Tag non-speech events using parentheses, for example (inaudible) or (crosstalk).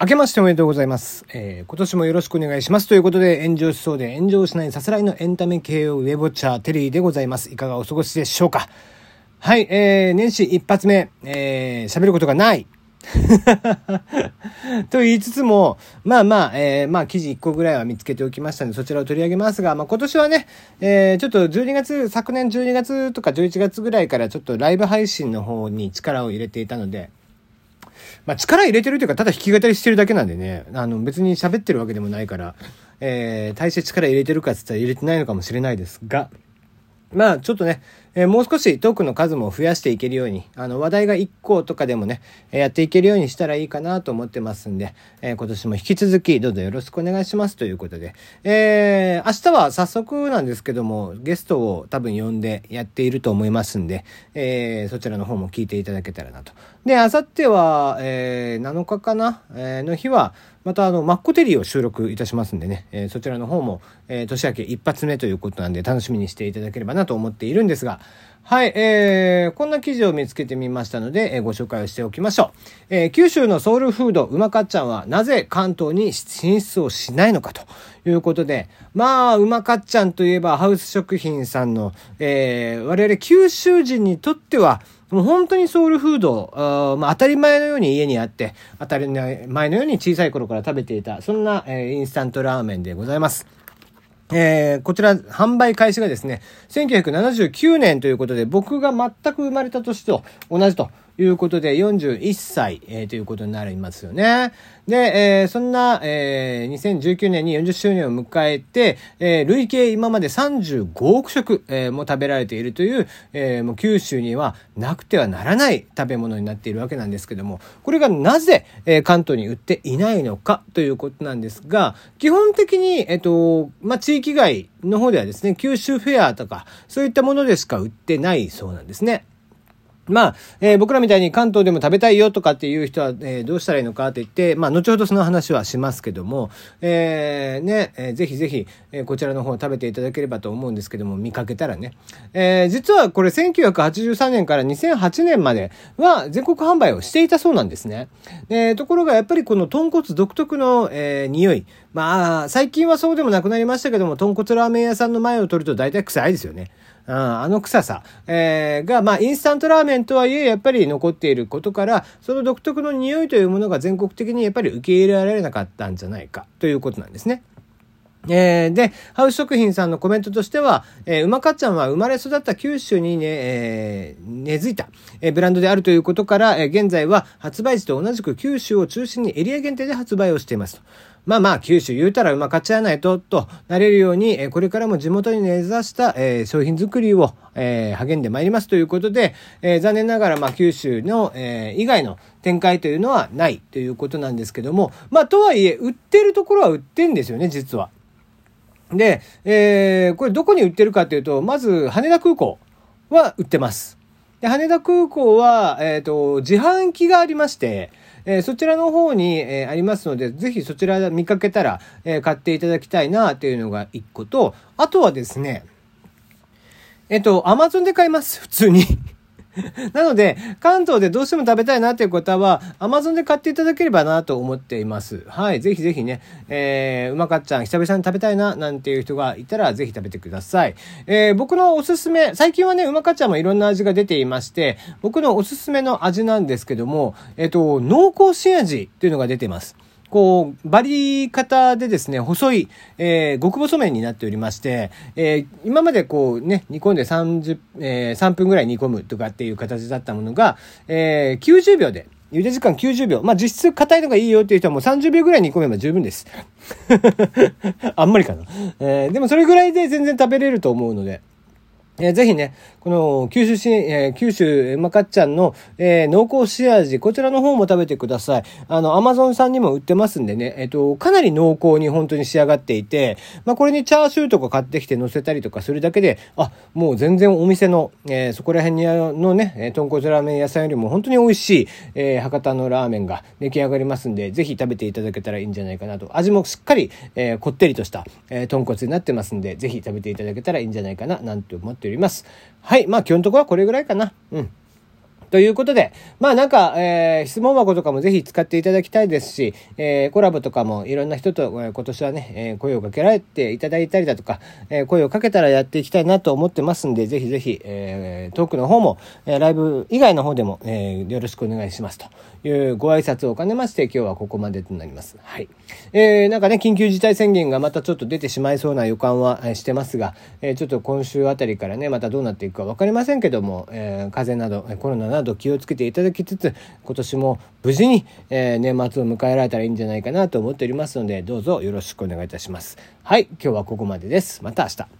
明けましておめでとうございます。えー、今年もよろしくお願いします。ということで、炎上しそうで炎上しないさすらいのエンタメ系をウェブチャーテリーでございます。いかがお過ごしでしょうかはい、えー、年始一発目、えー、喋ることがない。(laughs) と言いつつも、まあまあ、えー、まあ記事1個ぐらいは見つけておきましたので、そちらを取り上げますが、まあ今年はね、えー、ちょっと12月、昨年12月とか11月ぐらいからちょっとライブ配信の方に力を入れていたので、まあ、力入れてるというか、ただ弾き語りしてるだけなんでね、あの、別に喋ってるわけでもないから、えー、大して力入れてるかって言ったら入れてないのかもしれないですが、まあ、ちょっとね、え、もう少しトークの数も増やしていけるように、あの、話題が1個とかでもね、え、やっていけるようにしたらいいかなと思ってますんで、え、今年も引き続きどうぞよろしくお願いします。ということで、えー、明日は早速なんですけども、ゲストを多分呼んでやっていると思いますんで、えー、そちらの方も聞いていただけたらなと。で、あさっては、えー、7日かな、えー、の日は、またあの、マッコテリーを収録いたしますんでね、え、そちらの方も、えー、年明け一発目ということなんで楽しみにしていただければなと思っているんですが、はい、えー、こんな記事を見つけてみましたので、えー、ご紹介をしておきましょう。えー、九州のソウルフード、うまかっちゃんはなぜ関東に進出をしないのかということで、まあ、うまかっちゃんといえばハウス食品さんの、えー、我々九州人にとっては、もう本当にソウルフード、あまあ、当たり前のように家にあって、当たり前のように小さい頃から食べていた、そんな、えー、インスタントラーメンでございます。えー、こちら、販売開始がですね、1979年ということで、僕が全く生まれた年と同じということで、41歳、えー、ということになりますよね。で、えー、そんな、えー、2019年に40周年を迎えて、えー、累計今まで35億食、えー、も食べられているという、えー、もう九州にはなくてはならない食べ物になっているわけなんですけども、これがなぜ、えー、関東に売っていないのかということなんですが、基本的に、えっ、と、まあ、地域外の方ではですね、九州フェアとか、そういったものでしか売ってないそうなんですね。まあ、えー、僕らみたいに関東でも食べたいよとかっていう人は、えー、どうしたらいいのかって言って、まあ、後ほどその話はしますけども、えー、ね、えー、ぜひぜひ、えー、こちらの方を食べていただければと思うんですけども、見かけたらね。えー、実はこれ1983年から2008年までは全国販売をしていたそうなんですね。えー、ところがやっぱりこの豚骨独特の、えー、匂い。まあ、最近はそうでもなくなりましたけども、豚骨ラーメン屋さんの前を取ると大体臭いですよね。うん、あの臭さ、えー、が、まあ、インスタントラーメンとはいえ、やっぱり残っていることから、その独特の匂いというものが全国的にやっぱり受け入れられなかったんじゃないか、ということなんですね。えー、で、ハウス食品さんのコメントとしては、えー、うまかっちゃんは生まれ育った九州にね、えー、根付いた、えー、ブランドであるということから、えー、現在は発売時と同じく九州を中心にエリア限定で発売をしていますと。まあまあ、九州言うたらうまかっちゃやないと、となれるように、えこれからも地元に根ざした、え商品作りを、え励んでまいりますということで、え残念ながら、まあ、九州の、え以外の展開というのはないということなんですけども、まあ、とはいえ、売ってるところは売ってんですよね、実は。で、えー、これどこに売ってるかというと、まず羽田空港は売ってます。で羽田空港は、えっ、ー、と、自販機がありまして、えー、そちらの方に、えー、ありますので、ぜひそちら見かけたら、え、買っていただきたいなというのが一個と、あとはですね、えっと、アマゾンで買います、普通に (laughs) なので、関東でどうしても食べたいなという方は、Amazon で買っていただければなと思っています。はい。ぜひぜひね、えー、うまかっちゃん、久々に食べたいな、なんていう人がいたら、ぜひ食べてください。えー、僕のおすすめ、最近はね、うまかっちゃんもいろんな味が出ていまして、僕のおすすめの味なんですけども、えっ、ー、と、濃厚新味っていうのが出てます。こう、バリ方でですね、細い、えー、極細麺になっておりまして、えー、今までこうね、煮込んで30、えー、3分ぐらい煮込むとかっていう形だったものが、えー、90秒で、茹で時間90秒。まあ、実質硬いのがいいよっていう人はもう30秒ぐらい煮込めば十分です。(laughs) あんまりかな。えー、でもそれぐらいで全然食べれると思うので。えー、ぜひね、この九州し、えー、九州まかっちゃんの、えー、濃厚塩味、こちらの方も食べてください。あの、アマゾンさんにも売ってますんでね、えっ、と、かなり濃厚に本当に仕上がっていて、まあ、これにチャーシューとか買ってきて乗せたりとかするだけで、あ、もう全然お店の、えそこら辺にのねえ、豚骨ラーメン屋さんよりも本当に美味しい、え博多のラーメンが出来上がりますんで、ぜひ食べていただけたらいいんじゃないかなと。味もしっかり、えこってりとした、え豚骨になってますんで、ぜひ食べていただけたらいいんじゃないかな、なんて思ってっております。はい。まあ、基本のところはこれぐらいかな。うん。ということで、まあなんか、えー、質問箱とかもぜひ使っていただきたいですし、えー、コラボとかもいろんな人と、えー、今年はね、え、声をかけられていただいたりだとか、え、声をかけたらやっていきたいなと思ってますんで、ぜひぜひ、え、トークの方も、え、ライブ以外の方でも、え、よろしくお願いしますというご挨拶を兼ねまして、今日はここまでとなります。はい。えー、なんかね、緊急事態宣言がまたちょっと出てしまいそうな予感は、してますが、え、ちょっと今週あたりからね、またどうなっていくかわかりませんけども、え、風邪など、コロナなどなど気をつけていたただきつつ、今年も無事に、えー、年末を迎えられたらいいんじゃないかなと思っておりますので、どうぞよろしくお願いいたします。はい、今日はここまでです。また明日。